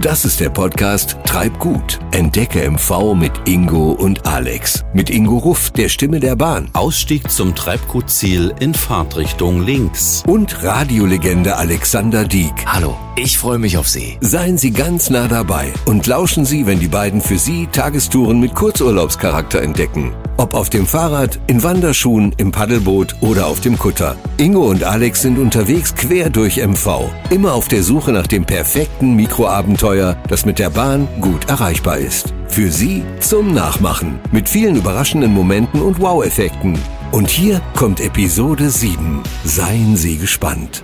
Das ist der Podcast Treib gut. Entdecke MV mit Ingo und Alex. Mit Ingo Ruff, der Stimme der Bahn. Ausstieg zum Treibgutziel in Fahrtrichtung links. Und Radiolegende Alexander Dieck. Hallo, ich freue mich auf Sie. Seien Sie ganz nah dabei und lauschen Sie, wenn die beiden für Sie Tagestouren mit Kurzurlaubscharakter entdecken. Ob auf dem Fahrrad, in Wanderschuhen, im Paddelboot oder auf dem Kutter. Ingo und Alex sind unterwegs quer durch MV. Immer auf der Suche nach dem perfekten Mikroabenteuer, das mit der Bahn gut erreichbar ist. Für Sie zum Nachmachen. Mit vielen überraschenden Momenten und Wow-Effekten. Und hier kommt Episode 7. Seien Sie gespannt.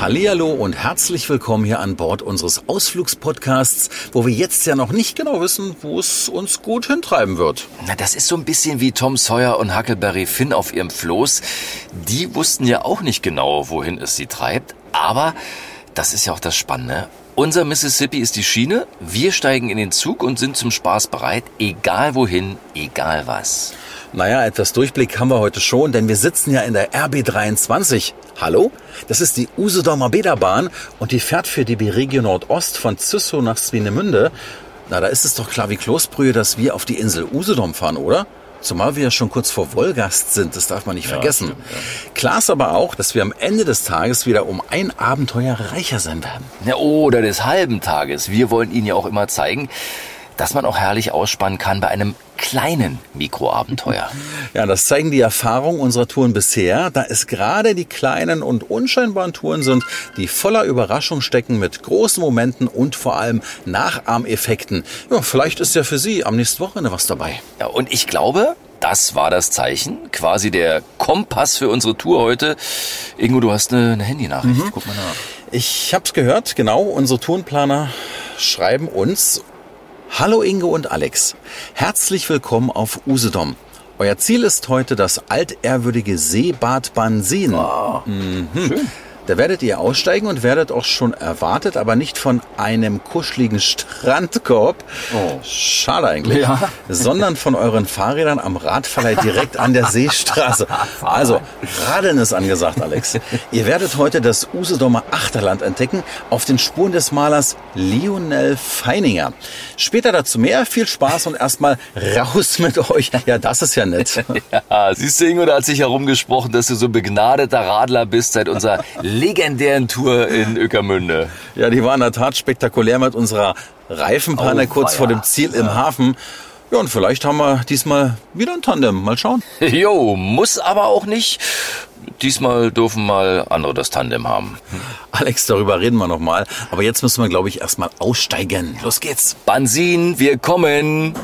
Hallihallo und herzlich willkommen hier an Bord unseres Ausflugspodcasts, wo wir jetzt ja noch nicht genau wissen, wo es uns gut hintreiben wird. Na, das ist so ein bisschen wie Tom Sawyer und Huckleberry Finn auf ihrem Floß. Die wussten ja auch nicht genau, wohin es sie treibt, aber das ist ja auch das Spannende. Unser Mississippi ist die Schiene, wir steigen in den Zug und sind zum Spaß bereit, egal wohin, egal was. Naja, etwas Durchblick haben wir heute schon, denn wir sitzen ja in der RB23. Hallo? Das ist die Usedomer Bäderbahn und die fährt für die B-Regio Nordost von Züssow nach Swinemünde. Na, da ist es doch klar wie Kloßbrühe, dass wir auf die Insel Usedom fahren, oder? Zumal wir ja schon kurz vor Wolgast sind, das darf man nicht Ja, vergessen. stimmt, ja. Klar ist aber auch, dass wir am Ende des Tages wieder um ein Abenteuer reicher sein werden. Ja, oder des halben Tages. Wir wollen Ihnen ja auch immer zeigen, dass man auch herrlich ausspannen kann bei einem kleinen Mikroabenteuer. Ja, das zeigen die Erfahrungen unserer Touren bisher, da es gerade die kleinen und unscheinbaren Touren sind, die voller Überraschung stecken mit großen Momenten und vor allem Nachahmeffekten. Ja, vielleicht ist ja für Sie am nächsten Wochenende was dabei. Ja, und ich glaube, das war das Zeichen, quasi der Kompass für unsere Tour heute. Ingo, du hast eine, eine Handynachricht. Guck mal nach. Ich hab's gehört, genau, unsere Tourenplaner schreiben uns Hallo Ingo und Alex. Herzlich willkommen auf Usedom. Euer Ziel ist heute das altehrwürdige Seebad Bansin. Mhm. Da werdet ihr aussteigen und werdet auch schon erwartet, aber nicht von einem kuscheligen Strandkorb. Oh. Schade eigentlich. Ja. Sondern von euren Fahrrädern am Radverleih direkt an der Seestraße. Also, Radeln ist angesagt, Alex. Ihr werdet heute das Usedomer Achterland entdecken auf den Spuren des Malers Lionel Feininger. Später dazu mehr. Viel Spaß und erstmal raus mit euch. Ja, das ist ja nett. Ja, siehst du, Ingo, da hat sich herumgesprochen, dass du so ein begnadeter Radler bist seit unserer legendären Tour in Öckermünde. Ja, die war in der Tat spektakulär mit unserer Reifenpanne Oh, kurz vor dem Ziel im Hafen. Ja, und vielleicht haben wir diesmal wieder ein Tandem. Mal schauen. Jo, muss aber auch nicht. Diesmal dürfen mal andere das Tandem haben. Alex, darüber reden wir nochmal. Aber jetzt müssen wir, glaube ich, erstmal aussteigen. Los geht's. Bansin, wir kommen.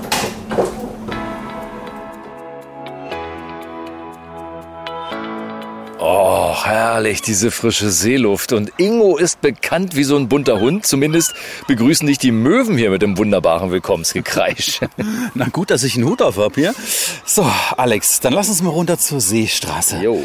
Oh, herrlich, diese frische Seeluft. Und Ingo ist bekannt wie so ein bunter Hund. Zumindest begrüßen dich die Möwen hier mit dem wunderbaren Willkommensgekreisch. Na gut, dass ich einen Hut auf hab hier. So, Alex, dann lass uns mal runter zur Seestraße. Jo.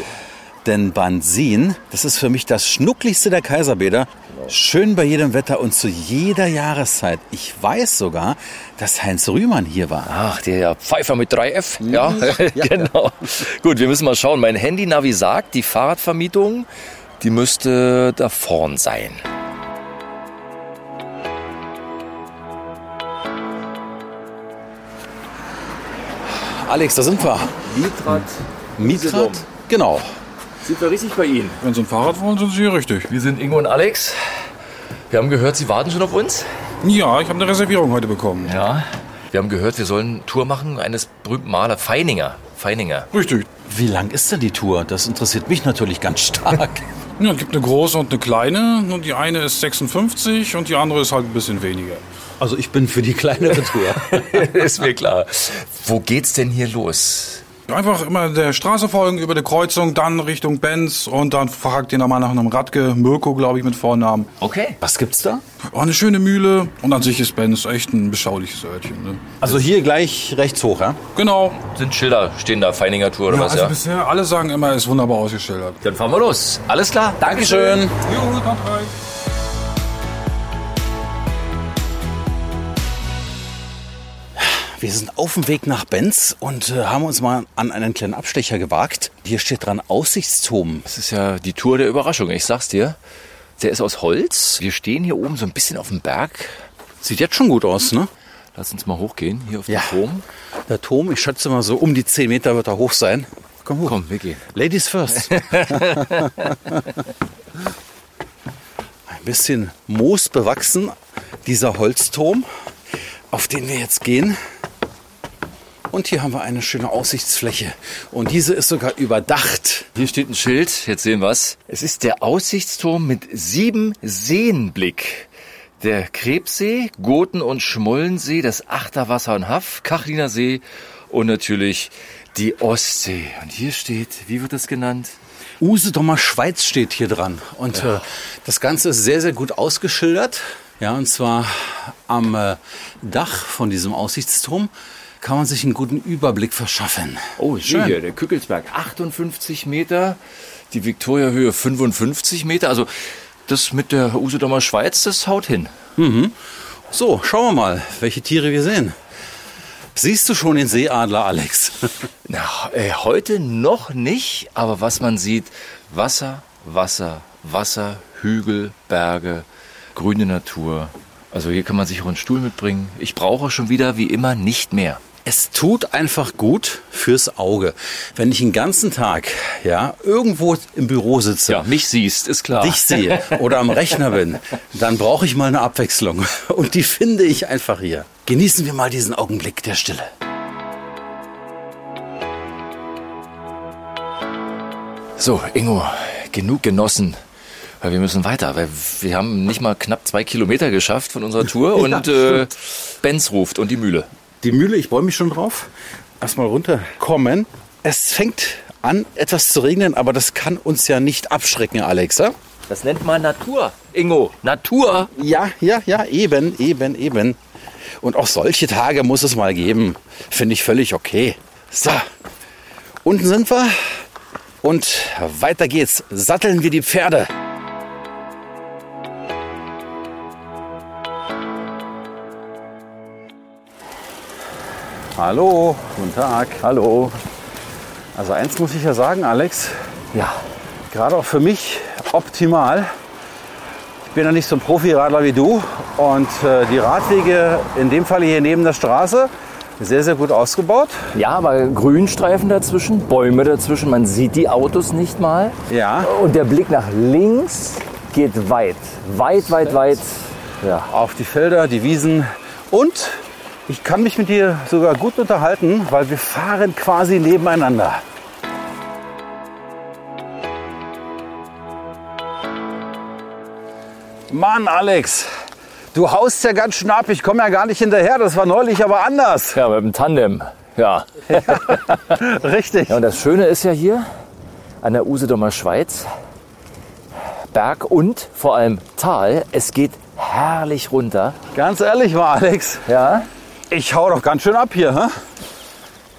Denn Bansin, das ist für mich das schnuckligste der Kaiserbäder. Schön bei jedem Wetter und zu jeder Jahreszeit. Ich weiß sogar, dass Heinz Rühmann hier war. Ach, der Pfeifer mit 3F. Ja, genau. Gut, wir müssen mal schauen. Mein Handy-Navi sagt, die Fahrradvermietung, die müsste da vorn sein. Alex, da sind wir. Mietrad. Mietrad? Genau. Sind wir richtig bei Ihnen? Wenn Sie ein Fahrrad wollen, sind Sie hier richtig. Wir sind Ingo und Alex. Wir haben gehört, Sie warten schon auf uns. Ja, ich habe eine Reservierung heute bekommen. Ja. Wir haben gehört, wir sollen eine Tour machen eines berühmten Malers, Feininger. Feininger. Richtig. Wie lang ist denn die Tour? Das interessiert mich natürlich ganz stark. Ja, es gibt eine große und eine kleine. Und die eine ist 56 und die andere ist halt ein bisschen weniger. Also ich bin für die kleinere Tour. Ist mir klar. Wo geht's denn hier los? Einfach immer der Straße folgen, über die Kreuzung, dann Richtung Benz und dann fragt ihr nochmal nach einem Radke, Mirko, glaube ich, mit Vornamen. Okay. Was gibt's da? Auch eine schöne Mühle und an sich ist Benz echt ein beschauliches Örtchen. Ne? Also hier gleich rechts hoch, ja? Genau. Sind Schilder, stehen da Feininger Tour oder Ja, was, also ja? bisher, alle sagen immer, ist wunderbar ausgeschildert. Dann fahren wir los. Alles klar. Dankeschön. Jo, Wir sind auf dem Weg nach Benz und äh, haben uns mal an einen kleinen Abstecher gewagt. Hier steht dran Aussichtsturm. Das ist ja die Tour der Überraschung, ich sag's dir. Der ist aus Holz. Wir stehen hier oben so ein bisschen auf dem Berg. Sieht jetzt schon gut aus, ne? Lass uns mal hochgehen, hier auf Ja. den Turm. Der Turm, ich schätze mal so um die 10 Meter wird er hoch sein. Komm hoch. Komm, wir gehen. Ladies first. Ein bisschen Moos bewachsen, dieser Holzturm, auf den wir jetzt gehen. Und hier haben wir eine schöne Aussichtsfläche. Und diese ist sogar überdacht. Hier steht ein Schild, jetzt sehen wir's. Es ist der Aussichtsturm mit sieben Seenblick. Der Krebssee, Goten- und Schmollensee, das Achterwasser und Haff, Kachliner See und natürlich die Ostsee. Und hier steht, wie wird das genannt? Usedomer Schweiz steht hier dran. Und äh, das Ganze ist sehr, sehr gut ausgeschildert. Ja, und zwar am äh, Dach von diesem Aussichtsturm kann man sich einen guten Überblick verschaffen. Oh, schön. Hier, der Kückelsberg 58 Meter, die Viktoriahöhe 55 Meter. Also das mit der Usedomer Schweiz, das haut hin. So, schauen wir mal, welche Tiere wir sehen. Siehst du schon den Seeadler, Alex? Na, äh, heute noch nicht, aber was man sieht, Wasser, Wasser, Wasser, Hügel, Berge, grüne Natur. Also hier kann man sich auch einen Stuhl mitbringen. Ich brauche schon wieder wie immer nicht mehr. Es tut einfach gut fürs Auge, wenn ich den ganzen Tag ja irgendwo im Büro sitze, Ja, mich siehst, ist klar. dich sehe oder am Rechner bin, dann brauche ich mal eine Abwechslung und die finde ich einfach hier. Genießen wir mal diesen Augenblick der Stille. So, Ingo, genug genossen. Weil wir müssen weiter, weil wir haben nicht mal knapp zwei Kilometer geschafft von unserer Tour und äh, Benz ruft und die Mühle. Die Mühle, ich freue mich schon drauf. Erstmal runterkommen. Es fängt an, etwas zu regnen, aber das kann uns ja nicht abschrecken, Alex. Ja? Das nennt man Natur, Ingo. Natur. Ja, ja, ja, eben, eben, eben. Und auch solche Tage muss es mal geben. Finde ich völlig okay. So, unten sind wir und weiter geht's. Satteln wir die Pferde. Hallo, guten Tag. Hallo. Also eins muss ich ja sagen, Alex, Ja, gerade auch für mich optimal. Ich bin ja nicht so ein Profiradler wie du und äh, die Radwege in dem Fall hier neben der Straße sehr, sehr gut ausgebaut. Ja, aber Grünstreifen dazwischen, Bäume dazwischen, man sieht die Autos nicht mal. Ja, Und der Blick nach links geht weit, weit, weit, weit. Ja. auf die Felder, die Wiesen und ich kann mich mit dir sogar gut unterhalten, weil wir fahren quasi nebeneinander. Mann, Alex, du haust ja ganz schön ab. Ich komme ja gar nicht hinterher. Das war neulich aber anders. Ja, mit dem Tandem. Ja. Richtig. ja. Und das Schöne ist ja hier an der Usedomer Schweiz, Berg und vor allem Tal, es geht herrlich runter. Ganz ehrlich mal, Alex, Ja. Ich hau doch ganz schön ab hier. Hä?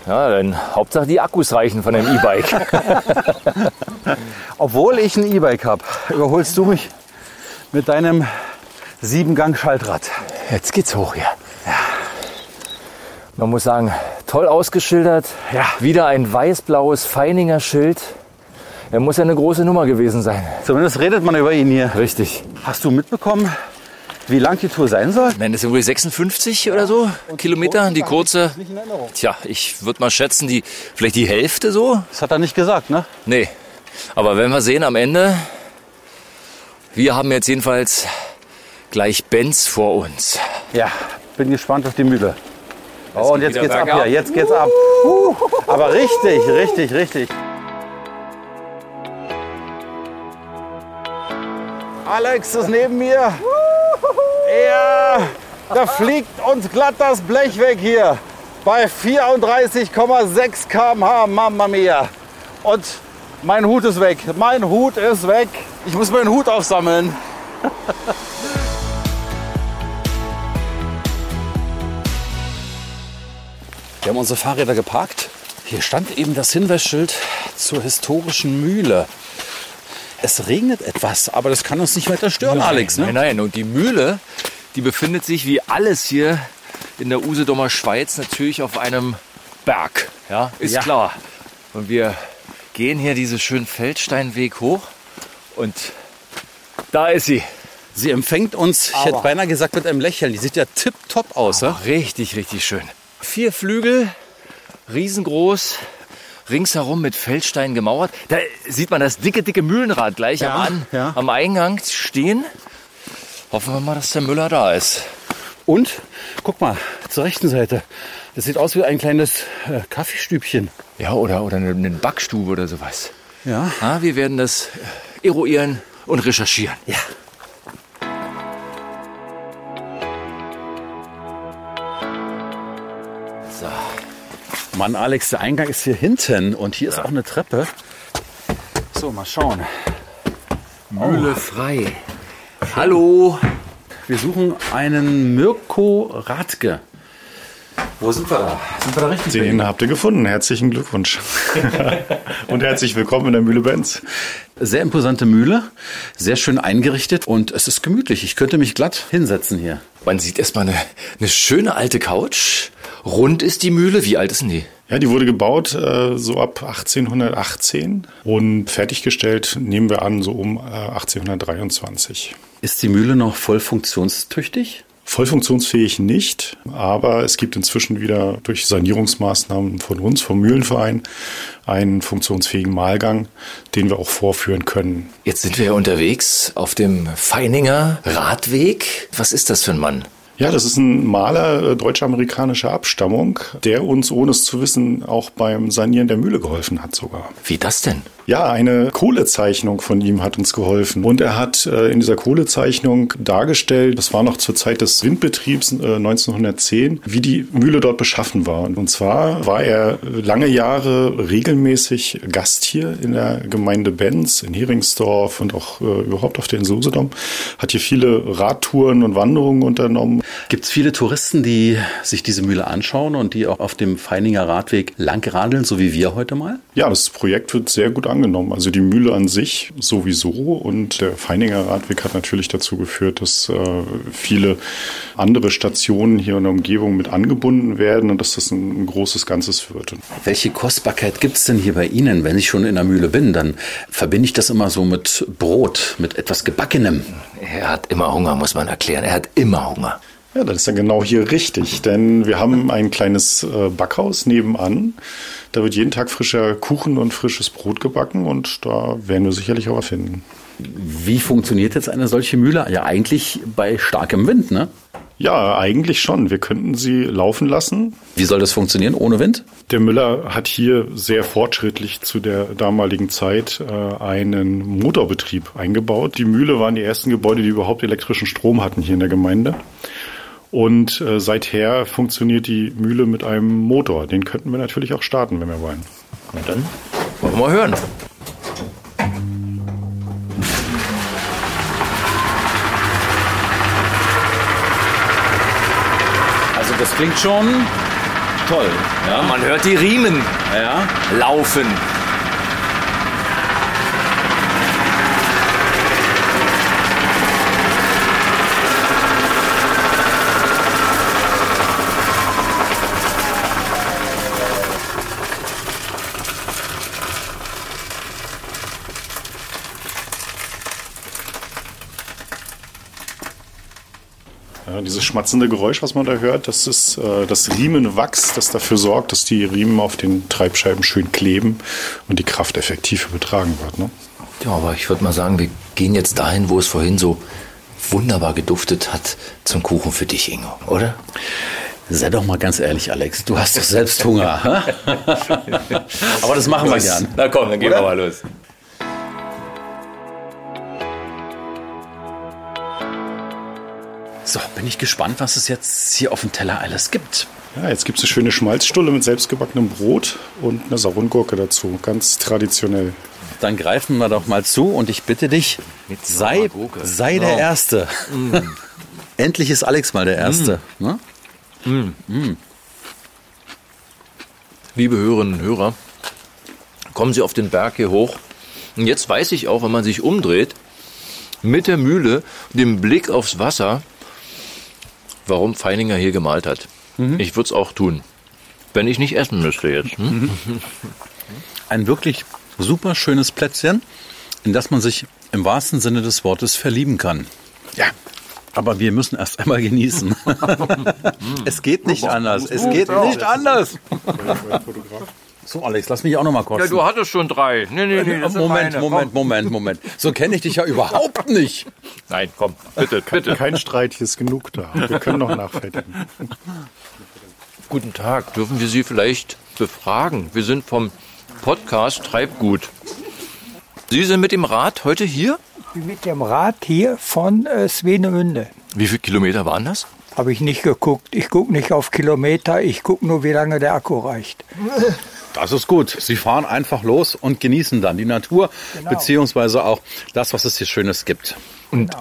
Ja, dann Hauptsache die Akkus reichen von dem E-Bike. Obwohl ich ein E-Bike habe, überholst du mich mit deinem Siebengang-Schaltrad. Jetzt geht's hoch hier. Man muss sagen, toll ausgeschildert. Ja. Wieder ein weiß-blaues Feininger Schild. Er muss ja eine große Nummer gewesen sein. Zumindest redet man über ihn hier. Richtig. Hast du mitbekommen, wie lang die Tour sein soll? Nein, das sind wohl 56 oder so Kilometer, die kurze. In Erinnerung. Tja, ich würde mal schätzen, die vielleicht die Hälfte so. Das hat er nicht gesagt, ne? Nee. Aber wenn wir sehen am Ende, wir haben jetzt jedenfalls gleich Benz vor uns. Ja, bin gespannt auf die Mühle. Oh, und jetzt geht's ab hier, jetzt geht's ab. Uh, aber richtig, richtig, richtig. Alex ist neben mir. Ja, da fliegt uns glatt das Blech weg hier. Bei 34,6 km/h, Mamma mia. Und mein Hut ist weg. Mein Hut ist weg. Ich muss meinen Hut aufsammeln. Wir haben unsere Fahrräder geparkt. Hier stand eben das Hinweisschild zur historischen Mühle. Es regnet etwas, aber das kann uns nicht weiter stören, Alex. Ne? Nein, nein. Und die Mühle, die befindet sich wie alles hier in der Usedomer Schweiz natürlich auf einem Berg. Ja, ist Ja. klar. Und wir gehen hier diesen schönen Feldsteinweg hoch und Da ist sie. Sie empfängt uns, ich hätte beinahe gesagt, mit einem Lächeln. Die sieht ja tipptopp aus. Ja? Richtig, richtig schön. Vier Flügel, riesengroß, ringsherum mit Feldstein gemauert. Da sieht man das dicke, dicke Mühlenrad gleich Ja, am, An ja. am Eingang stehen. Hoffen wir mal, dass der Müller da ist. Und, guck mal, zur rechten Seite. Das sieht aus wie ein kleines äh, Kaffeestübchen. Ja, oder, oder eine, eine Backstube oder sowas. Ja. Ah, wir werden das äh, eruieren und recherchieren. Ja. So. Mann, Alex, der Eingang ist hier hinten und hier ist auch eine Treppe. So, mal schauen. Mühle frei. Hallo. Wir suchen einen Mirko Radke. Wo sind wir da? Sind wir da richtig? Den habt ihr gefunden. Herzlichen Glückwunsch. und herzlich willkommen in der Mühle Benz. Sehr imposante Mühle, sehr schön eingerichtet und es ist gemütlich. Ich könnte mich glatt hinsetzen hier. Man sieht erstmal eine, eine schöne alte Couch. Rund ist die Mühle. Wie alt ist denn die? Ja, die wurde gebaut äh, so ab 1818 und fertiggestellt, nehmen wir an, so um äh, 1823. Ist die Mühle noch voll funktionstüchtig? Voll funktionsfähig nicht, aber es gibt inzwischen wieder durch Sanierungsmaßnahmen von uns, vom Mühlenverein, einen funktionsfähigen Mahlgang, den wir auch vorführen können. Jetzt sind wir ja unterwegs auf dem Feininger Radweg. Was ist das für ein Mann? Ja, das ist ein Maler äh, deutsch-amerikanischer Abstammung, der uns, ohne es zu wissen, auch beim Sanieren der Mühle geholfen hat sogar. Wie das denn? Ja, eine Kohlezeichnung von ihm hat uns geholfen. Und er hat äh, in dieser Kohlezeichnung dargestellt, das war noch zur Zeit des Windbetriebs äh, 1910, wie die Mühle dort beschaffen war. Und zwar war er lange Jahre regelmäßig Gast hier in der Gemeinde Benz, in Heringsdorf und auch äh, überhaupt auf der Insel Usedom. Hat hier viele Radtouren und Wanderungen unternommen. Gibt es viele Touristen, die sich diese Mühle anschauen und die auch auf dem Feininger Radweg langradeln, so wie wir heute mal? Ja, das Projekt wird sehr gut angenommen. Also die Mühle an sich sowieso und der Feininger Radweg hat natürlich dazu geführt, dass äh, viele andere Stationen hier in der Umgebung mit angebunden werden und dass das ein, ein großes Ganzes wird. Welche Kostbarkeit gibt es denn hier bei Ihnen? Wenn ich schon in der Mühle bin, dann verbinde ich das immer so mit Brot, mit etwas Gebackenem. Er hat immer Hunger, muss man erklären. Er hat immer Hunger. Ja, das ist ja genau hier richtig, denn wir haben ein kleines äh, Backhaus nebenan. Da wird jeden Tag frischer Kuchen und frisches Brot gebacken und da werden wir sicherlich auch was finden. Wie funktioniert jetzt eine solche Mühle? Ja, eigentlich bei starkem Wind, ne? Ja, eigentlich schon. Wir könnten sie laufen lassen. Wie soll das funktionieren ohne Wind? Der Müller hat hier sehr fortschrittlich zu der damaligen Zeit äh, einen Motorbetrieb eingebaut. Die Mühle waren die ersten Gebäude, die überhaupt elektrischen Strom hatten hier in der Gemeinde. Und äh, seither funktioniert die Mühle mit einem Motor. Den könnten wir natürlich auch starten, wenn wir wollen. Na dann wollen wir mal hören. Also das klingt schon toll. Ja, man hört die Riemen Ja. laufen. Schmatzende Geräusch, was man da hört, das ist äh, das Riemenwachs, das dafür sorgt, dass die Riemen auf den Treibscheiben schön kleben und die Kraft effektiv übertragen wird. Ne? Ja, aber ich würde mal sagen, wir gehen jetzt dahin, wo es vorhin so wunderbar geduftet hat, zum Kuchen für dich, Ingo, oder? Sei doch mal ganz ehrlich, Alex. Du hast doch selbst Hunger. Aber das machen wir gern. Na komm, dann gehen wir mal los. So, bin ich gespannt, was es jetzt hier auf dem Teller alles gibt. Ja, jetzt gibt es eine schöne Schmalzstulle mit selbstgebackenem Brot und eine Saurengurke dazu. Ganz traditionell. Dann greifen wir doch mal zu und ich bitte dich, sei, sei der Erste. Endlich ist Alex mal der Erste. Ne? Liebe Hörerinnen und Hörer, kommen Sie auf den Berg hier hoch. Und jetzt weiß ich auch, wenn man sich umdreht, mit der Mühle, dem Blick aufs Wasser, warum Feininger hier gemalt hat. Ich würde es auch tun, wenn ich nicht essen müsste jetzt. Hm? Ein wirklich super schönes Plätzchen. in das man sich im wahrsten Sinne des Wortes verlieben kann. Ja. Aber wir müssen erst einmal genießen. es geht nicht anders. Es geht nicht anders. So, Alex, lass mich auch noch mal kosten. Ja, du hattest schon drei. Nee, nee, nee, Moment, meine. Moment, Moment, Moment. So kenne ich dich ja überhaupt nicht. Nein, komm, bitte, bitte. Kein Streit, hier ist genug da. Wir können noch nachfertigen. Guten Tag, dürfen wir Sie vielleicht befragen? Wir sind vom Podcast Treibgut. Sie sind mit dem Rad heute hier? Mit dem Rad hier von äh, Swenemünde. Wie viele Kilometer waren das? Habe ich nicht geguckt. Ich gucke nicht auf Kilometer, ich gucke nur, wie lange der Akku reicht. Das ist gut. Sie fahren einfach los und genießen dann die Natur, beziehungsweise auch das, was es hier Schönes gibt. Und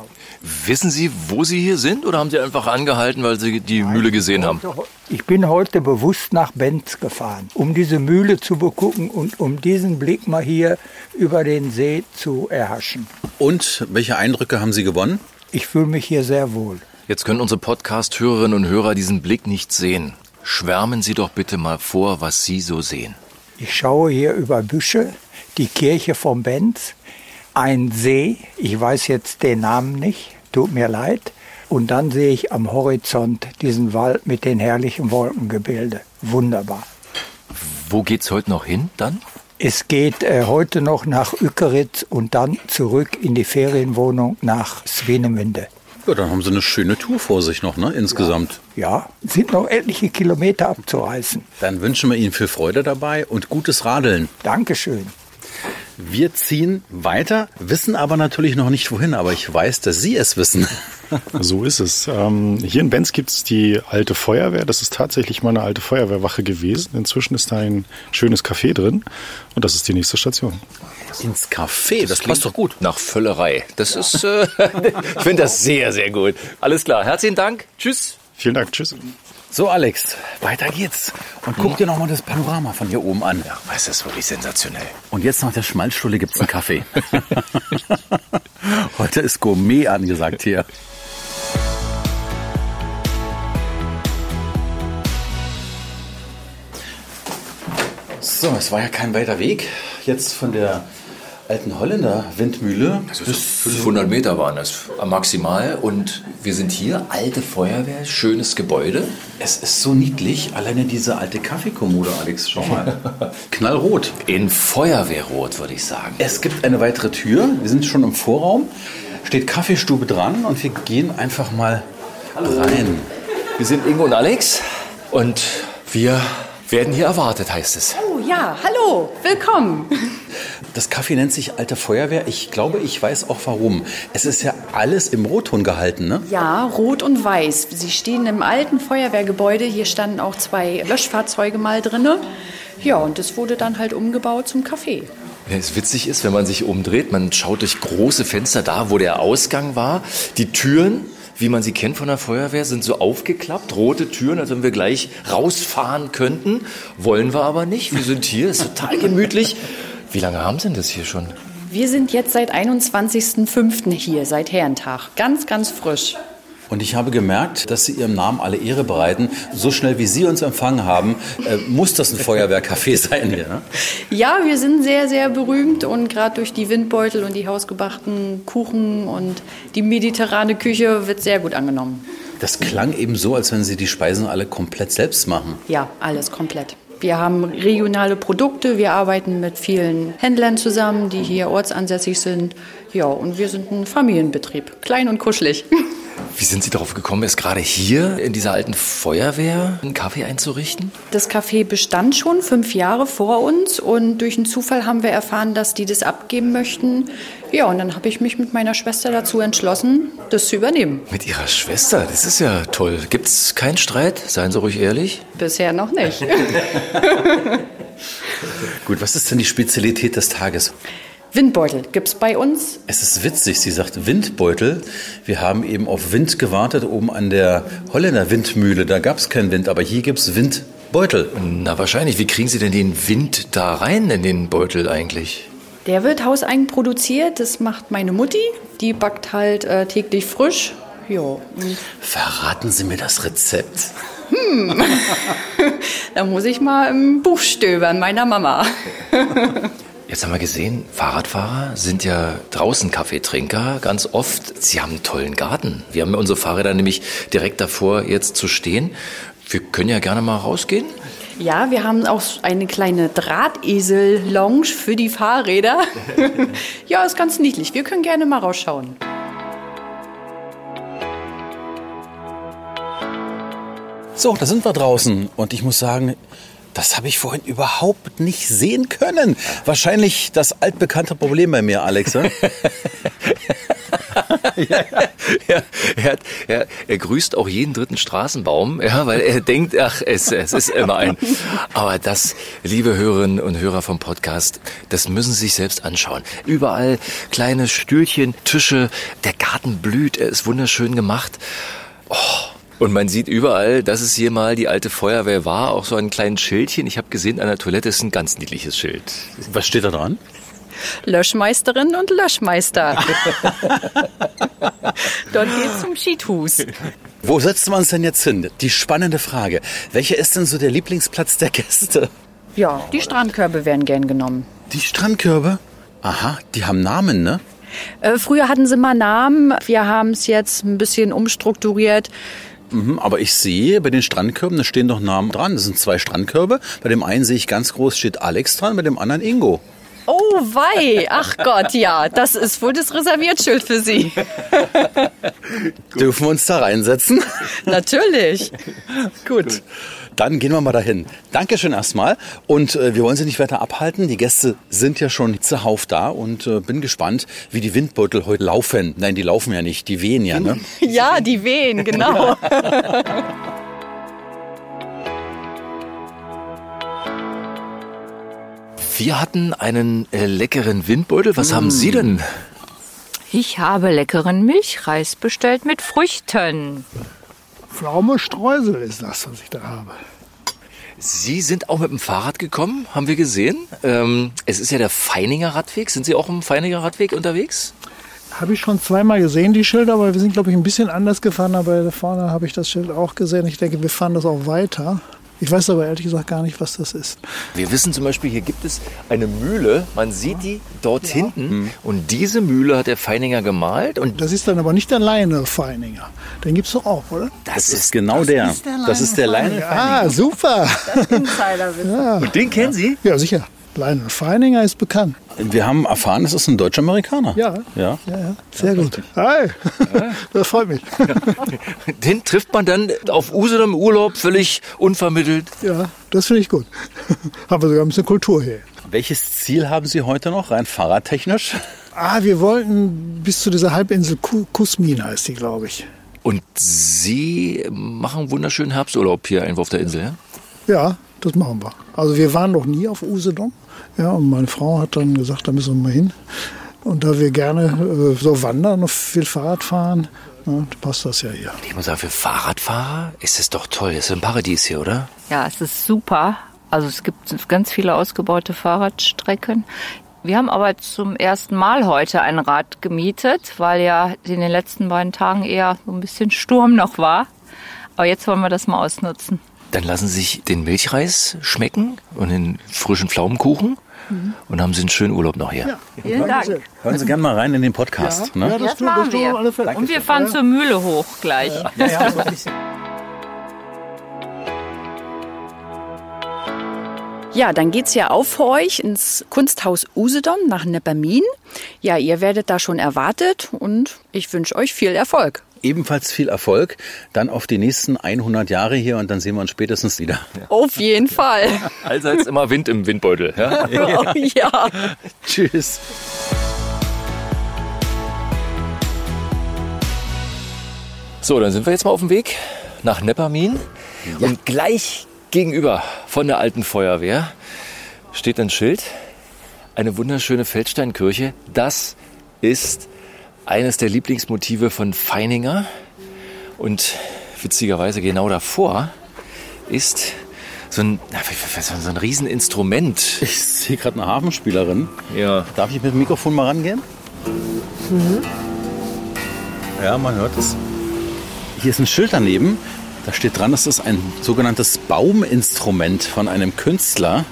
wissen Sie, wo Sie hier sind oder haben Sie einfach angehalten, weil Sie die Mühle gesehen haben? Ich bin heute bewusst nach Benz gefahren, um diese Mühle zu begucken und um diesen Blick mal hier über den See zu erhaschen. Und welche Eindrücke haben Sie gewonnen? Ich fühle mich hier sehr wohl. Jetzt können unsere Podcast-Hörerinnen und Hörer diesen Blick nicht sehen. Schwärmen Sie doch bitte mal vor, was Sie so sehen. Ich schaue hier über Büsche, die Kirche vom Benz, ein See, ich weiß jetzt den Namen nicht, tut mir leid. Und dann sehe ich am Horizont diesen Wald mit den herrlichen Wolkengebilde. Wunderbar. Wo geht's heute noch hin dann? Es geht äh, heute noch nach Ückeritz und dann zurück in die Ferienwohnung nach Swenemünde. Ja, dann haben Sie eine schöne Tour vor sich noch, ne, insgesamt. Ja, sind noch etliche Kilometer abzureißen. Dann wünschen wir Ihnen viel Freude dabei und gutes Radeln. Dankeschön. Wir ziehen weiter, wissen aber natürlich noch nicht wohin, aber ich weiß, dass Sie es wissen. So ist es. Ähm, hier in Benz gibt es die alte Feuerwehr. Das ist tatsächlich mal eine alte Feuerwehrwache gewesen. Inzwischen ist da ein schönes Café drin und das ist die nächste Station. Ins Café, das, passt doch gut. Nach Völlerei. Das ist, äh, ich finde das sehr, sehr gut. Alles klar. Herzlichen Dank. Tschüss. Vielen Dank. Tschüss. So, Alex, weiter geht's. Und guck dir nochmal das Panorama von hier oben an. Ja, das ist wirklich sensationell. Und jetzt nach der Schmalzstulle gibt's einen Kaffee. Heute ist Gourmet angesagt hier. So, es war ja kein weiter Weg. Jetzt von der alten Holländer Windmühle bis 500 Meter waren es maximal. Und wir sind hier, alte Feuerwehr, schönes Gebäude. Es ist so niedlich, alleine diese alte Kaffeekommode, Alex, schau mal. Knallrot. In Feuerwehrrot, würde ich sagen. Es gibt eine weitere Tür, wir sind schon im Vorraum, steht Kaffeestube dran und wir gehen einfach mal rein. Wir sind Ingo und Alex und wir werden hier erwartet, heißt es. Ja, hallo, willkommen. Das Kaffee nennt sich Alte Feuerwehr. Ich glaube, ich weiß auch warum. Es ist ja alles im Rotton gehalten, ne? Ja, rot und weiß. Sie stehen im alten Feuerwehrgebäude. Hier standen auch zwei Löschfahrzeuge mal drinne. Ja, und es wurde dann halt umgebaut zum Café. Ja, es witzig ist, wenn man sich umdreht, man schaut durch große Fenster da, wo der Ausgang war. Die Türen, wie man sie kennt von der Feuerwehr, sind so aufgeklappt, rote Türen, als wenn wir gleich rausfahren könnten. Wollen wir aber nicht. Wir sind hier, ist total gemütlich. Wie lange haben Sie denn das hier schon? Wir sind jetzt seit 21.05. hier, seit Herrentag. Ganz, ganz frisch. Und ich habe gemerkt, dass Sie Ihrem Namen alle Ehre bereiten. So schnell wie Sie uns empfangen haben, äh, muss das ein Feuerwehrcafé sein hier. Ne? Ja, wir sind sehr, sehr berühmt und gerade durch die Windbeutel und die hausgebackten Kuchen und die mediterrane Küche wird sehr gut angenommen. Das klang eben so, als wenn Sie die Speisen alle komplett selbst machen. Ja, alles komplett. Wir haben regionale Produkte, wir arbeiten mit vielen Händlern zusammen, die hier ortsansässig sind. Ja, und wir sind ein Familienbetrieb, klein und kuschelig. Wie sind Sie darauf gekommen, es gerade hier in dieser alten Feuerwehr einen Kaffee einzurichten? Das Café bestand schon fünf Jahre vor uns und durch einen Zufall haben wir erfahren, dass die das abgeben möchten. Ja, und dann habe ich mich mit meiner Schwester dazu entschlossen, das zu übernehmen. Mit Ihrer Schwester, das ist ja toll. Gibt es keinen Streit? Seien Sie ruhig ehrlich. Bisher noch nicht. Gut, was ist denn die Spezialität des Tages? Windbeutel gibt's bei uns. Es ist witzig, sie sagt Windbeutel. Wir haben eben auf Wind gewartet oben an der Holländer Windmühle. Da gab es keinen Wind, aber hier gibt es Windbeutel. Na wahrscheinlich. Wie kriegen Sie denn den Wind da rein in den Beutel eigentlich? Der wird hauseigen produziert. Das macht meine Mutti. Die backt halt äh, täglich frisch. Ja. und Verraten Sie mir das Rezept. Da muss ich mal im Buch stöbern meiner Mama. Jetzt haben wir gesehen, Fahrradfahrer sind ja draußen Kaffeetrinker ganz oft. Sie haben einen tollen Garten. Wir haben unsere Fahrräder nämlich direkt davor jetzt zu stehen. Wir können ja gerne mal rausgehen. Ja, wir haben auch eine kleine Drahtesel-Lounge für die Fahrräder. ja, ist ganz niedlich. Wir können gerne mal rausschauen. So, da sind wir draußen und ich muss sagen, das habe ich vorhin überhaupt nicht sehen können. Wahrscheinlich das altbekannte Problem bei mir, Alex. ne? ja, ja, er, hat, er, er grüßt auch jeden dritten Straßenbaum, ja, weil er denkt, ach, es, es ist immer ein. Aber das, liebe Hörerinnen und Hörer vom Podcast, das müssen Sie sich selbst anschauen. Überall kleine Stühlchen, Tische, der Garten blüht, er ist wunderschön gemacht. Oh. Und man sieht überall, dass es hier mal die alte Feuerwehr war, auch so ein kleines Schildchen. Ich habe gesehen, an der Toilette ist ein ganz niedliches Schild. Was steht da dran? Löschmeisterin und Löschmeister. Dort geht's zum Skituß. Wo setzen wir uns denn jetzt hin? Die spannende Frage. Welcher ist denn so der Lieblingsplatz der Gäste? Ja, die Strandkörbe werden gern genommen. Die Strandkörbe? Aha, die haben Namen, ne? Äh, früher hatten sie mal Namen. Wir haben es jetzt ein bisschen umstrukturiert. Mhm, aber ich sehe bei den Strandkörben, da stehen doch Namen dran. Das sind zwei Strandkörbe. Bei dem einen sehe ich ganz groß steht Alex dran, bei dem anderen Ingo. Oh wei, ach Gott, ja, das ist wohl das Reserviertschild für Sie. Dürfen wir uns da reinsetzen? Natürlich. Gut. Dann gehen wir mal dahin. Dankeschön erstmal. Und äh, wir wollen Sie nicht weiter abhalten. Die Gäste sind ja schon zuhauf da und äh, bin gespannt, wie die Windbeutel heute laufen. Nein, die laufen ja nicht, die wehen ja, ne? Ja, die wehen, genau. Wir hatten einen äh, leckeren Windbeutel. Was haben Sie denn? Ich habe leckeren Milchreis bestellt mit Früchten. Pflaume Streusel ist das, was ich da habe. Sie sind auch mit dem Fahrrad gekommen, haben wir gesehen. Ähm, es ist ja der Feininger Radweg. Sind Sie auch im Feininger Radweg unterwegs? Habe ich schon zweimal gesehen, die Schilder, aber wir sind, glaube ich, ein bisschen anders gefahren. Aber da vorne habe ich das Schild auch gesehen. Ich denke, wir fahren das auch weiter. Ich weiß aber ehrlich gesagt gar nicht, was das ist. Wir wissen zum Beispiel, hier gibt es eine Mühle. Man sieht die dort hinten. Und diese Mühle hat der Feininger gemalt. Und Das ist dann aber nicht der Leine Feininger. Den gibt es doch auch, oder? das ist genau der. das ist der Leine. Ah, super. Und den kennen Sie? Ja, sicher. Leine Feininger ist bekannt. Wir haben erfahren, es ist ein deutscher Amerikaner. Ja. Ja. Ja, ja. Sehr gut. Hi. Das freut mich. Den trifft man dann auf Usedom im Urlaub völlig unvermittelt. Ja, das finde ich gut. Haben wir sogar ein bisschen Kultur hier. Welches Ziel haben Sie heute noch, rein fahrradtechnisch? Ah, wir wollten bis zu dieser Halbinsel Ku- Kusmin heißt die, glaube ich. Und Sie machen wunderschönen Herbsturlaub hier einfach auf der Insel, ja? Ja, das machen wir. Also wir waren noch nie auf Usedom. Ja, und meine Frau hat dann gesagt, da müssen wir mal hin. Und da wir gerne äh, so wandern und viel Fahrrad fahren, ja, passt das ja hier. Ich muss sagen, für Fahrradfahrer ist es doch toll. Es ist ein Paradies hier, oder? Ja, es ist super. Also es gibt ganz viele ausgebaute Fahrradstrecken. Wir haben aber zum ersten Mal heute ein Rad gemietet, weil ja in den letzten beiden Tagen eher so ein bisschen Sturm noch war. Aber jetzt wollen wir das mal ausnutzen. Dann lassen Sie sich den Milchreis schmecken und den frischen Pflaumenkuchen. Und haben Sie einen schönen Urlaub noch hier. Vielen Dank. Hören Sie gerne mal rein in den Podcast. Ne? Ja, das, Das tun, machen das tun wir alle. Fälle. Und wir fahren zur Mühle hoch gleich. Ja, ja. Ja, dann geht's ja auf für euch ins Kunsthaus Usedom nach Neppermin. Ja, ihr werdet da schon erwartet und ich wünsche euch viel Erfolg. Ebenfalls viel Erfolg. Dann auf die nächsten 100 Jahre hier und dann sehen wir uns spätestens wieder. Auf jeden Fall. Allseits immer Wind im Windbeutel. Ja? Oh, ja. Tschüss. So, dann sind wir jetzt mal auf dem Weg nach Neppermin. Und gleich gegenüber von der alten Feuerwehr steht ein Schild. Eine wunderschöne Feldsteinkirche. Das ist eines der Lieblingsmotive von Feininger. Und witzigerweise genau davor ist so ein, so ein Rieseninstrument. Ich sehe gerade eine Hafenspielerin. Ja. Darf ich mit dem Mikrofon mal rangehen? Ja, man hört es. Hier ist ein Schild daneben. Da steht dran, das ist ein sogenanntes Bauminstrument von einem Künstler.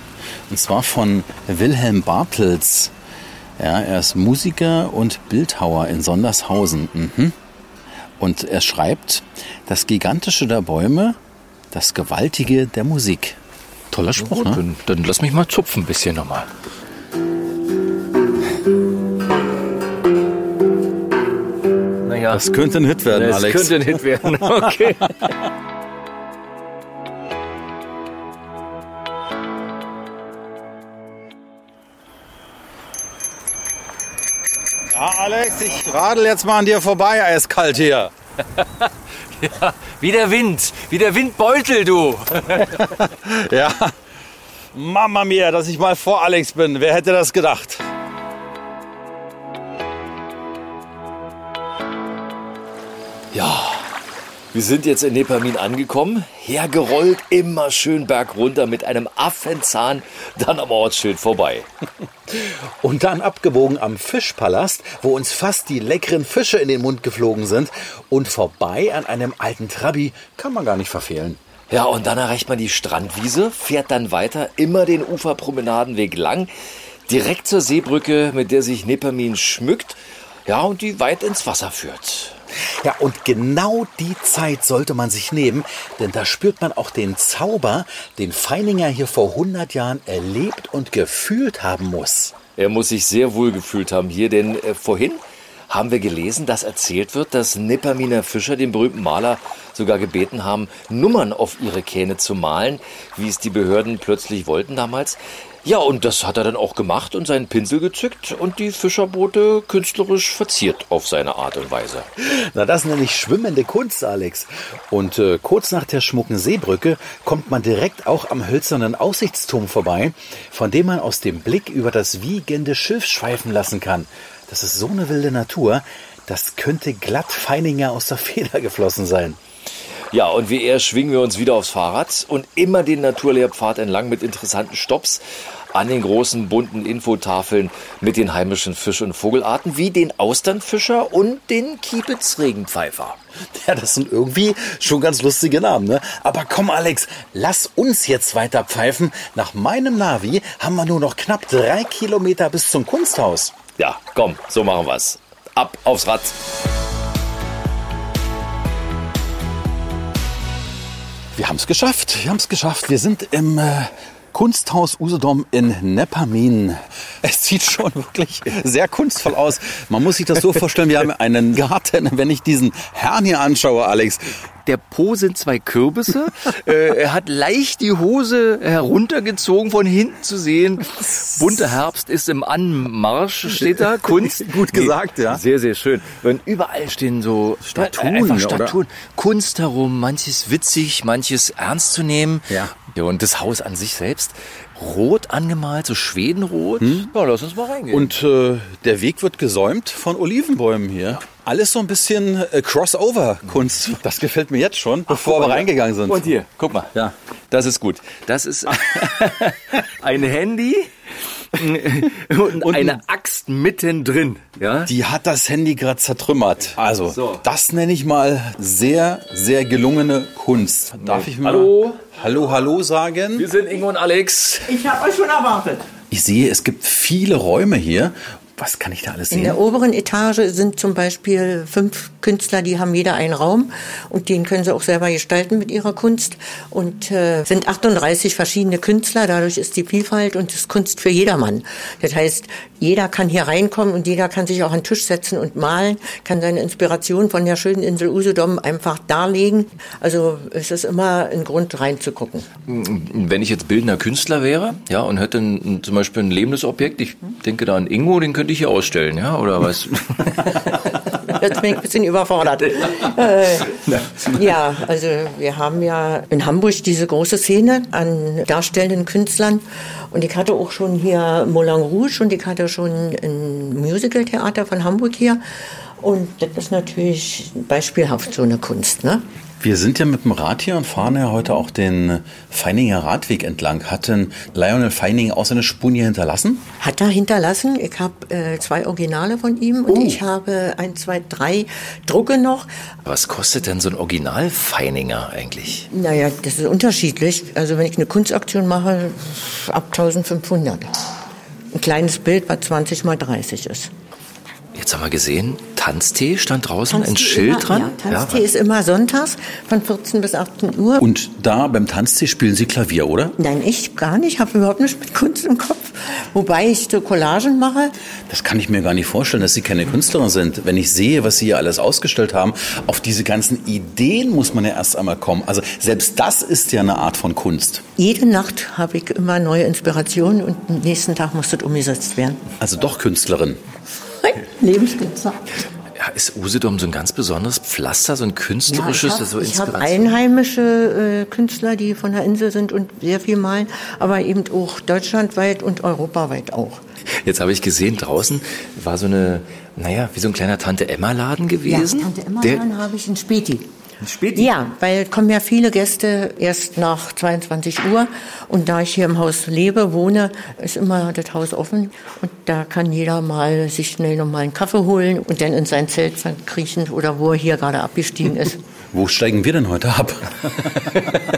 Und zwar von Wilhelm Bartels. Ja, er ist Musiker und Bildhauer in Sondershausen. Mhm. Und er schreibt, das Gigantische der Bäume, das Gewaltige der Musik. Toller Spruch, Gut, ne? dann, dann lass mich mal zupfen ein bisschen nochmal. Naja, Das könnte ein Hit werden, das Alex. könnte ein Hit werden. Okay. Alex, ich radel jetzt mal an dir vorbei, eiskalt hier. Wie der Wind, wie der Windbeutel, du. Ja. Mama mia, dass ich mal vor Alex bin. Wer hätte das gedacht? Wir sind jetzt in Nepamin angekommen. Hergerollt, immer schön bergunter mit einem Affenzahn, dann am Ortsschild vorbei. Und dann abgebogen am Fischpalast, wo uns fast die leckeren Fische in den Mund geflogen sind. Und vorbei an einem alten Trabi kann man gar nicht verfehlen. Ja, und dann erreicht man die Strandwiese, fährt dann weiter, immer den Uferpromenadenweg lang, direkt zur Seebrücke, mit der sich Nepamin schmückt, ja, und die weit ins Wasser führt. Ja, und genau die Zeit sollte man sich nehmen, denn da spürt man auch den Zauber, den Feininger hier vor 100 Jahren erlebt und gefühlt haben muss. Er muss sich sehr wohl gefühlt haben hier, denn äh, vorhin haben wir gelesen, dass erzählt wird, dass Nepaminer Fischer den berühmten Maler sogar gebeten haben, Nummern auf ihre Kähne zu malen, wie es die Behörden plötzlich wollten damals. Ja, und das hat er dann auch gemacht und seinen Pinsel gezückt und die Fischerboote künstlerisch verziert auf seine Art und Weise. Na, das nenne ich schwimmende Kunst, Alex. Und äh, kurz nach der schmucken Seebrücke kommt man direkt auch am hölzernen Aussichtsturm vorbei, von dem man aus dem Blick über das wiegende Schiff schweifen lassen kann. Das ist so eine wilde Natur, das könnte glatt Feininger aus der Feder geflossen sein. Ja, und wie er schwingen wir uns wieder aufs Fahrrad und immer den Naturlehrpfad entlang mit interessanten Stops an den großen bunten Infotafeln mit den heimischen Fisch- und Vogelarten wie den Austernfischer und den Kiebitzregenpfeifer. Ja, das sind irgendwie schon ganz lustige Namen, ne? Aber komm, Alex, lass uns jetzt weiter pfeifen. Nach meinem Navi haben wir nur noch knapp drei Kilometer bis zum Kunsthaus. Ja, komm, so machen wir's. Ab aufs Rad. Wir haben es geschafft. Wir haben es geschafft. Wir sind im äh, Kunsthaus Usedom in Nepamin. Es sieht schon wirklich sehr kunstvoll aus. Man muss sich das so vorstellen, wir haben einen Garten. Wenn ich diesen Herrn hier anschaue, Alex, Der Po sind zwei Kürbisse. äh, er hat leicht die Hose heruntergezogen, von hinten zu sehen. Bunter Herbst ist im Anmarsch, steht da. Kunst. Gut gesagt, ja. Sehr, sehr schön. Und überall stehen so Statuen, einfach oder? Statuen. Kunst herum, manches witzig, manches ernst zu nehmen. Ja. Ja. Und das Haus an sich selbst rot angemalt, so Schwedenrot. Ja, lass uns mal reingehen. Und äh, der Weg wird gesäumt von Olivenbäumen hier. Alles so ein bisschen äh, Crossover-Kunst. Das gefällt mir jetzt schon, bevor wir reingegangen sind. Und hier, guck mal. Ja. Das ist gut. Das ist ein Handy und, eine Axt mittendrin. Ja? Die hat das Handy gerade zertrümmert. Also, So. das nenne ich mal sehr, sehr gelungene Kunst. Darf ich mal Hallo? Hallo, hallo sagen? Wir sind Ingo und Alex. Ich habe euch schon erwartet. Ich sehe, es gibt viele Räume hier. Was kann ich da alles In sehen? der oberen Etage sind zum Beispiel fünf Künstler, die haben jeder einen Raum und den können sie auch selber gestalten mit ihrer Kunst. Und äh, sind 38 verschiedene Künstler, dadurch ist die Vielfalt und ist Kunst für jedermann. Das heißt, jeder kann hier reinkommen und jeder kann sich auch an den Tisch setzen und malen, kann seine Inspiration von der schönen Insel Usedom einfach darlegen. Also es ist immer ein Grund reinzugucken. Wenn ich jetzt bildender Künstler wäre, ja, und hätte ein, zum Beispiel ein lebendes Objekt, ich denke da an Ingo, den könnte ich hier ausstellen, ja, oder was? Jetzt bin ich ein bisschen überfordert. Äh, ja, also wir haben ja in Hamburg diese große Szene an darstellenden Künstlern. Und ich hatte auch schon hier Moulin Rouge und ich hatte schon ein Musical-Theater von Hamburg hier. Und das ist natürlich beispielhaft so eine Kunst, ne? Wir sind ja mit dem Rad hier und fahren ja heute auch den Feininger Radweg entlang. Hat denn Lionel Feining auch seine Spuren hier hinterlassen? Hat er hinterlassen. Ich habe äh, zwei Originale von ihm und ich habe ein, zwei, drei Drucke noch. Was kostet denn so ein Original Feininger eigentlich? Naja, das ist unterschiedlich. Also wenn ich eine Kunstaktion mache, ab 1500. Ein kleines Bild, was 20 mal 30 ist. Jetzt haben wir gesehen, Tanztee stand draußen, ein Tanztee Schild immer, dran. Ja, Tanztee ist immer sonntags von 14 bis 18 Uhr. Und da beim Tanztee spielen Sie Klavier, oder? Nein, ich gar nicht. Ich habe überhaupt nichts mit Kunst im Kopf. Wobei ich so Collagen mache. Das kann ich mir gar nicht vorstellen, dass Sie keine Künstlerin sind. Wenn ich sehe, was Sie hier alles ausgestellt haben, auf diese ganzen Ideen muss man ja erst einmal kommen. Also selbst das ist ja eine Art von Kunst. Jede Nacht habe ich immer neue Inspirationen und am nächsten Tag muss das umgesetzt werden. Also doch Künstlerin. Lebenskünstler. Ja, ist Usedom so ein ganz besonderes Pflaster, so ein künstlerisches, ja, so ich habe hab Inspiration? einheimische äh, Künstler, die von der Insel sind und sehr viel malen, aber eben auch deutschlandweit und europaweit auch. Jetzt habe ich gesehen, draußen war so eine, naja, wie so ein kleiner Tante-Emma-Laden gewesen. Ja, Tante Emma Der- dann habe ich einen Späti. Späti? Ja, weil kommen ja viele Gäste erst nach 22 Uhr und da ich hier im Haus lebe, wohne, ist immer das Haus offen und da kann jeder mal sich schnell noch mal einen Kaffee holen und dann in sein Zelt kriechen oder wo er hier gerade abgestiegen ist. Wo steigen wir denn heute ab?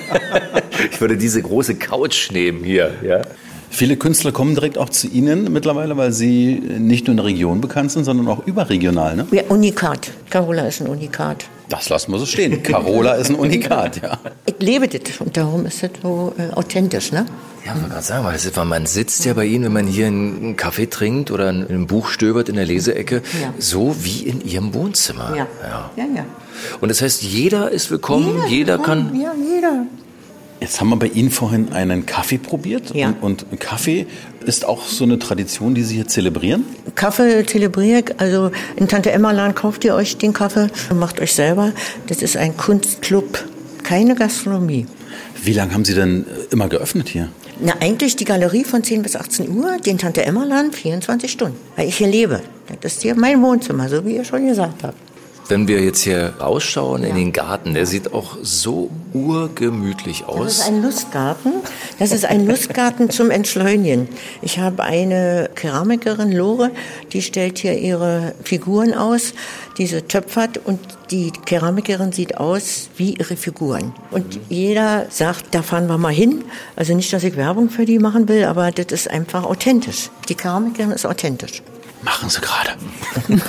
Ich würde diese große Couch nehmen hier, ja. Viele Künstler kommen direkt auch zu Ihnen mittlerweile, weil Sie nicht nur in der Region bekannt sind, sondern auch überregional. Ne? Ja, Unikat. Carola ist ein Unikat. Das lassen wir so stehen. Carola ist ein Unikat, ja. Ich lebe das und darum ist das so äh, authentisch, ne? Ja, ich wollte gerade sagen, weil es ist, weil man sitzt ja bei Ihnen, wenn man hier einen Kaffee trinkt oder ein, ein Buch stöbert in der Leseecke, Ja. so wie in Ihrem Wohnzimmer. Ja. Ja, ja. Und das heißt, jeder ist willkommen, jeder, kann. Ja, jeder. Jetzt haben wir bei Ihnen vorhin einen Kaffee probiert. Ja. Und, und Kaffee ist auch so eine Tradition, die Sie hier zelebrieren. Kaffee zelebriere ich. Also in Tante Emma Laden kauft ihr euch den Kaffee und macht euch selber. Das ist ein Kunstclub, keine Gastronomie. Wie lange haben Sie denn äh, immer geöffnet hier? Na, eigentlich die Galerie von 10 bis 18 Uhr, den Tante Emma Laden 24 Stunden, weil ich hier lebe. Das ist hier mein Wohnzimmer, so wie ihr schon gesagt habt. Wenn wir jetzt hier rausschauen in den Garten, der sieht auch so urgemütlich Das ist aus. ein Lustgarten. Das ist ein Lustgarten zum Entschleunigen. Ich habe eine Keramikerin, Lore, die stellt hier ihre Figuren aus, diese töpfert und die Keramikerin sieht aus wie ihre Figuren. Und jeder sagt, da fahren wir mal hin. Also nicht, dass ich Werbung für die machen will, aber das ist einfach authentisch. Die Keramikerin ist authentisch. Machen Sie gerade.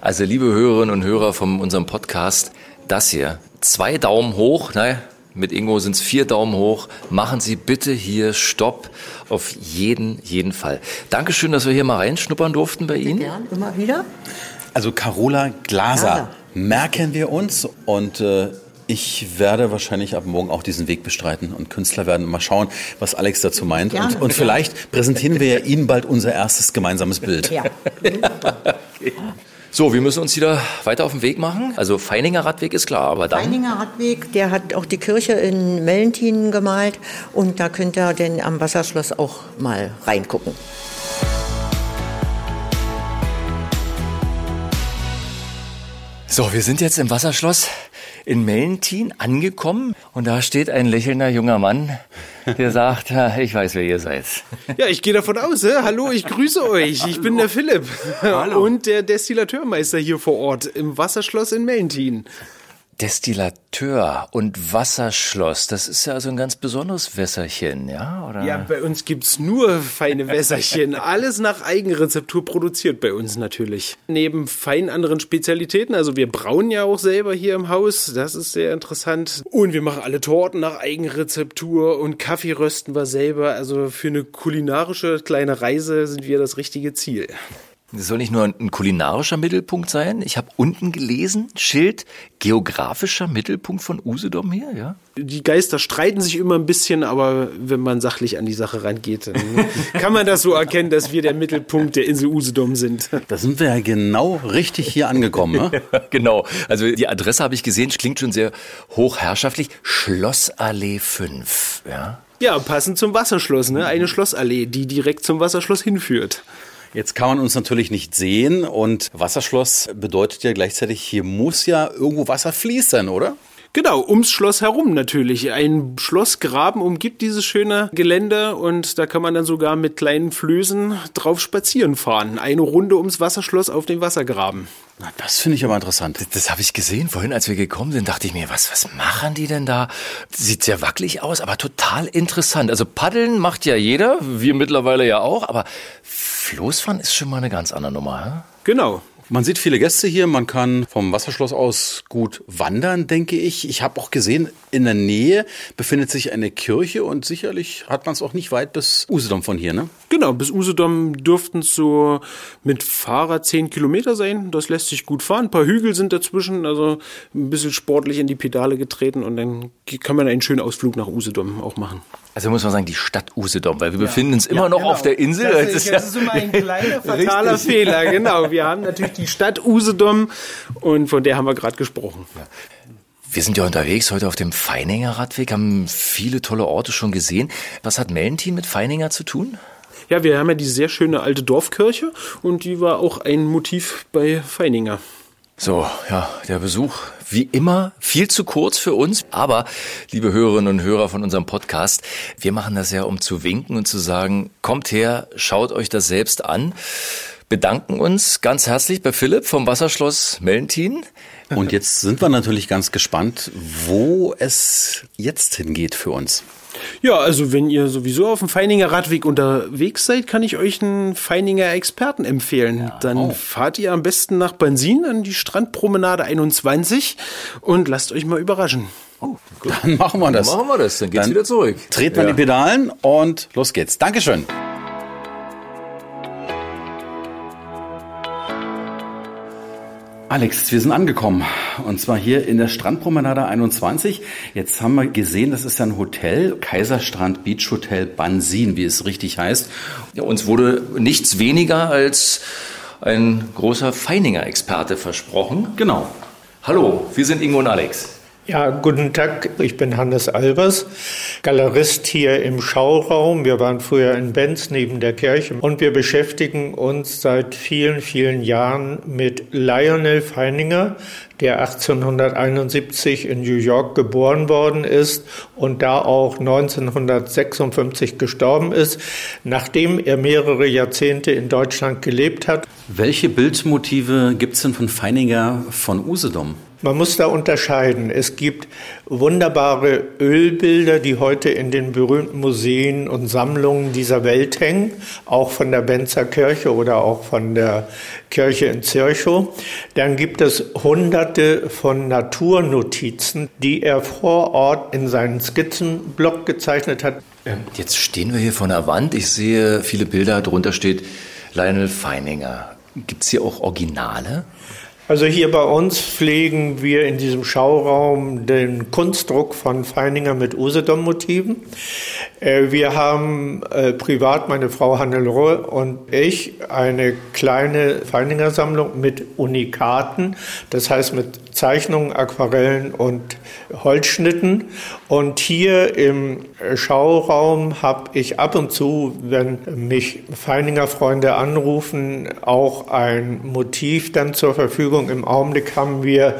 Also liebe Hörerinnen und Hörer von unserem Podcast, das hier, zwei Daumen hoch, ne? Mit Ingo sind es vier Daumen hoch. Machen Sie bitte hier Stopp auf jeden, jeden Fall. Dankeschön, dass wir hier mal reinschnuppern durften bei Ihnen. Gern, immer wieder. Also Carola Glaser Glaser. merken wir uns und äh, ich werde wahrscheinlich ab morgen auch diesen Weg bestreiten und Künstler werden mal schauen, was Alex dazu meint. Gerne. Und, und vielleicht präsentieren wir ja Ihnen bald unser erstes gemeinsames Bild. Ja. So, wir müssen uns wieder weiter auf den Weg machen. Also Feininger Radweg ist klar, aber dann. Feininger Radweg, der hat auch die Kirche in Mellentinen gemalt und da könnt ihr denn am Wasserschloss auch mal reingucken. So, wir sind jetzt im Wasserschloss in Mellentin angekommen und da steht ein lächelnder junger Mann, der sagt, "Ja, ich weiß, wer ihr seid. Ja, ich gehe davon aus. Hä? Hallo, ich grüße euch. Ich bin der Philipp und der Destillateurmeister hier vor Ort im Wasserschloss in Mellentin. Destillateur und Wasserschloss, das ist ja also ein ganz besonderes Wässerchen, ja? Oder? Ja, bei uns gibt's nur feine Wässerchen. Alles nach Eigenrezeptur produziert bei uns natürlich. Neben fein anderen Spezialitäten, also wir brauen ja auch selber hier im Haus, das ist sehr interessant. Und wir machen alle Torten nach Eigenrezeptur und Kaffee rösten wir selber. Also für eine kulinarische kleine Reise sind wir das richtige Ziel. Das soll nicht nur ein kulinarischer Mittelpunkt sein. Ich habe unten gelesen, Schild, geografischer Mittelpunkt von Usedom hier, ja? Die Geister streiten sich immer ein bisschen, aber wenn man sachlich an die Sache rangeht, dann kann man das so erkennen, dass wir der Mittelpunkt der Insel Usedom sind. Da sind wir ja genau richtig hier angekommen. Ne? genau. Also die Adresse habe ich gesehen, klingt schon sehr hochherrschaftlich. Schlossallee 5, ja? Ja, passend zum Wasserschloss, ne? Eine Schlossallee, die direkt zum Wasserschloss hinführt. Jetzt kann man uns natürlich nicht sehen und Wasserschloss bedeutet ja gleichzeitig, hier muss ja irgendwo Wasser fließen, oder? Genau, ums Schloss herum natürlich. Ein Schlossgraben umgibt dieses schöne Gelände und da kann man dann sogar mit kleinen Flößen drauf spazieren fahren. Eine Runde ums Wasserschloss auf dem Wassergraben. Na, das finde ich aber interessant. Das, das habe ich gesehen vorhin, als wir gekommen sind, dachte ich mir, was, was machen die denn da? Sieht sehr wackelig aus, aber total interessant. Also paddeln macht ja jeder, wir mittlerweile ja auch, aber Floßfahren ist schon mal eine ganz andere Nummer. Hä? Genau. Man sieht viele Gäste hier, man kann vom Wasserschloss aus gut wandern, denke ich. Ich habe auch gesehen, in der Nähe befindet sich eine Kirche und sicherlich hat man es auch nicht weit bis Usedom von hier, ne? Genau, bis Usedom dürften es so mit Fahrrad zehn Kilometer sein. Das lässt sich gut fahren. Ein paar Hügel sind dazwischen, also ein bisschen sportlich in die Pedale getreten und dann kann man einen schönen Ausflug nach Usedom auch machen. Also muss man sagen, die Stadt Usedom, weil wir ja. befinden uns immer ja, noch genau. auf der Insel. Das, ist, das ist immer ein kleiner fataler Fehler, genau. Wir haben natürlich die Stadt Usedom und von der haben wir gerade gesprochen. Ja. Wir sind ja unterwegs heute auf dem Feininger Radweg, haben viele tolle Orte schon gesehen. Was hat Mellentin mit Feininger zu tun? Ja, wir haben ja die sehr schöne alte Dorfkirche und die war auch ein Motiv bei Feininger. So, ja, der Besuch wie immer viel zu kurz für uns. Aber, liebe Hörerinnen und Hörer von unserem Podcast, wir machen das ja, um zu winken und zu sagen, kommt her, schaut euch das selbst an. Bedanken uns ganz herzlich bei Philipp vom Wasserschloss Mellentin. Und jetzt sind wir natürlich ganz gespannt, wo es jetzt hingeht für uns. Ja, also wenn ihr sowieso auf dem Feininger Radweg unterwegs seid, kann ich euch einen Feininger Experten empfehlen. Ja. Dann oh. fahrt ihr am besten nach Benzin an die Strandpromenade 21 und lasst euch mal überraschen. Oh, gut. Dann machen wir das. Dann machen wir das, dann geht's dann wieder zurück. Treten wir ja. die Pedalen und los geht's. Dankeschön. Alex, wir sind angekommen. Und zwar hier in der Strandpromenade 21. Jetzt haben wir gesehen, das ist ein Hotel, Kaiserstrand Beach Hotel Bansin, wie es richtig heißt. Ja, uns wurde nichts weniger als ein großer Feininger-Experte versprochen. Genau. Hallo, wir sind Ingo und Alex. Ja, guten Tag. Ich bin Hannes Albers, Galerist hier im Schauraum. Wir waren früher in Benz neben der Kirche und wir beschäftigen uns seit vielen, vielen Jahren mit Lionel Feininger, der 1871 in New York geboren worden ist und da auch 1956 gestorben ist, nachdem er mehrere Jahrzehnte in Deutschland gelebt hat. Welche Bildmotive gibt es denn von Feininger von Usedom? Man muss da unterscheiden. Es gibt wunderbare Ölbilder, die heute in den berühmten Museen und Sammlungen dieser Welt hängen, auch von der Benzer Kirche oder auch von der Kirche in Zirchow. Dann gibt es hunderte von Naturnotizen, die er vor Ort in seinen Skizzenblock gezeichnet hat. Ähm, jetzt stehen wir hier vor einer Wand. Ich sehe viele Bilder, darunter steht Lionel Feininger. Gibt es hier auch Originale? Also hier bei uns pflegen wir in diesem Schauraum den Kunstdruck von Feininger mit Usedom-Motiven. Äh, wir haben äh, privat, meine Frau Hannelore und ich, eine kleine Feininger-Sammlung mit Unikaten, das heißt mit Zeichnungen, Aquarellen und Holzschnitten. Und hier im Schauraum habe ich ab und zu, wenn mich Feininger Freunde anrufen, auch ein Motiv dann zur Verfügung. Im Augenblick haben wir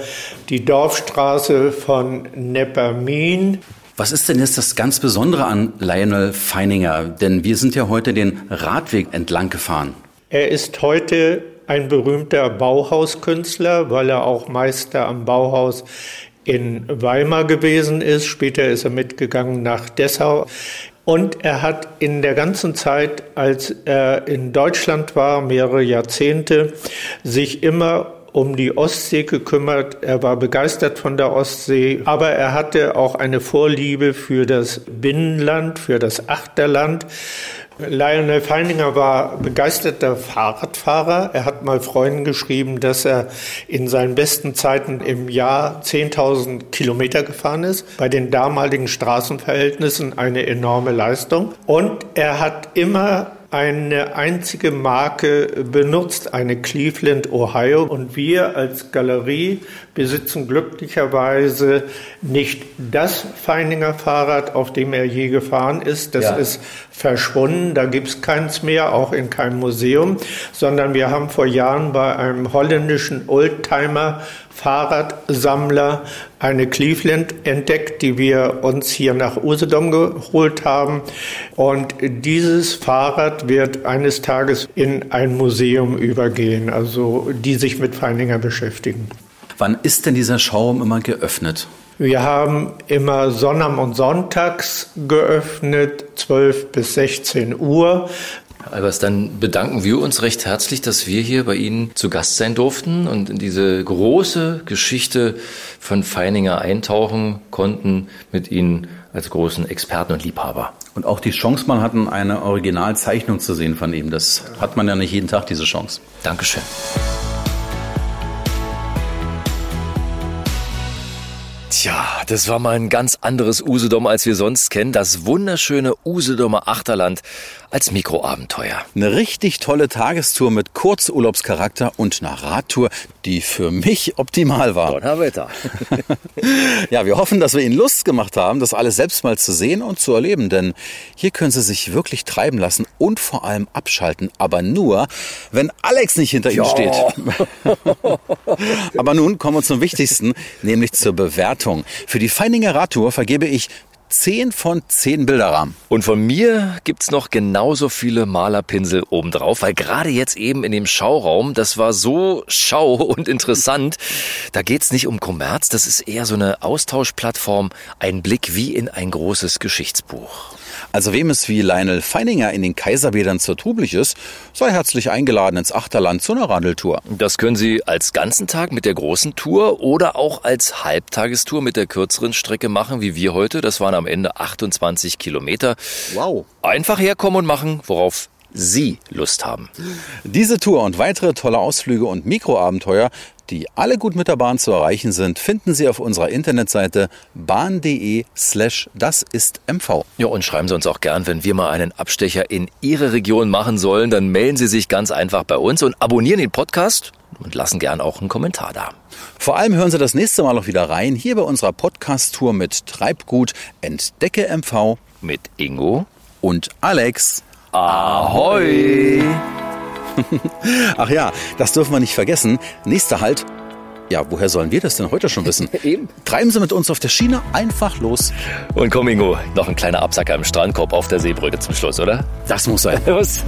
die Dorfstraße von Neppermin. Was ist denn jetzt das ganz Besondere an Lionel Feininger? Denn wir sind ja heute den Radweg entlang gefahren. Er ist heute ein berühmter Bauhauskünstler, weil er auch Meister am Bauhaus in Weimar gewesen ist. Später ist er mitgegangen nach Dessau. Und er hat in der ganzen Zeit, als er in Deutschland war, mehrere Jahrzehnte, sich immer um die Ostsee gekümmert. Er war begeistert von der Ostsee, aber er hatte auch eine Vorliebe für das Binnenland, für das Achterland. Lionel Feininger war begeisterter Fahrradfahrer. Er hat mal Freunden geschrieben, dass er in seinen besten Zeiten im Jahr 10.000 Kilometer gefahren ist. Bei den damaligen Straßenverhältnissen eine enorme Leistung. Und er hat immer eine einzige Marke benutzt, eine Cleveland, Ohio. Und wir als Galerie besitzen glücklicherweise nicht das Feininger Fahrrad, auf dem er je gefahren ist. Das ja. ist verschwunden. Da gibt es keins mehr, auch in keinem Museum, sondern wir haben vor Jahren bei einem holländischen Oldtimer Fahrradsammler eine Cleveland entdeckt, die wir uns hier nach Usedom geholt haben. Und dieses Fahrrad wird eines Tages in ein Museum übergehen, also die sich mit Feininger beschäftigen. Wann ist denn dieser Schaum immer geöffnet? Wir haben immer Sonntag und Sonntags geöffnet, 12 bis 16 Uhr. Albers, dann bedanken wir uns recht herzlich, dass wir hier bei Ihnen zu Gast sein durften und in diese große Geschichte von Feininger eintauchen konnten mit Ihnen als großen Experten und Liebhaber. Und auch die Chance mal hatten, eine Originalzeichnung zu sehen von ihm. Das hat man ja nicht jeden Tag, diese Chance. Dankeschön. Tja, das war mal ein ganz anderes Usedom, als wir sonst kennen. Das wunderschöne Usedomer Achterland als Mikroabenteuer. Eine richtig tolle Tagestour mit Kurzurlaubscharakter und einer Radtour, die für mich optimal war. Donnerwetter. ja, wir hoffen, dass wir Ihnen Lust gemacht haben, das alles selbst mal zu sehen und zu erleben, denn hier können Sie sich wirklich treiben lassen und vor allem abschalten, aber nur, wenn Alex nicht hinter Ihnen steht. aber nun kommen wir zum Wichtigsten, nämlich zur Bewertung. Für die Feininger Radtour vergebe ich 10 von 10 Bilderrahmen. Und von mir gibt's noch genauso viele Malerpinsel obendrauf, weil gerade jetzt eben in dem Schauraum, das war so schau und interessant. Da geht's nicht um Kommerz, das ist eher so eine Austauschplattform, ein Blick wie in ein großes Geschichtsbuch. Also wem es wie Lionel Feininger in den Kaiserbädern zu trublich ist, sei herzlich eingeladen ins Achterland zu einer Radeltour. Das können Sie als ganzen Tag mit der großen Tour oder auch als Halbtagestour mit der kürzeren Strecke machen, wie wir heute. Das waren am Ende 28 Kilometer. Wow. Einfach herkommen und machen, worauf Sie Lust haben. Diese Tour und weitere tolle Ausflüge und Mikroabenteuer, die alle gut mit der Bahn zu erreichen sind, finden Sie auf unserer Internetseite bahn.de slash das ist MV. Ja, und schreiben Sie uns auch gern, wenn wir mal einen Abstecher in Ihre Region machen sollen, dann melden Sie sich ganz einfach bei uns und abonnieren den Podcast und lassen gern auch einen Kommentar da. Vor allem hören Sie das nächste Mal auch wieder rein, hier bei unserer Podcast-Tour mit Treibgut Entdecke MV mit Ingo und Alex. Ahoi! Ach ja, das dürfen wir nicht vergessen. Nächster Halt. Ja, woher sollen wir das denn heute schon wissen? Eben. Treiben Sie mit uns auf der Schiene einfach los. Und komm, Ingo, noch ein kleiner Absacker im Strandkorb auf der Seebrücke zum Schluss, oder? Das muss sein. Los.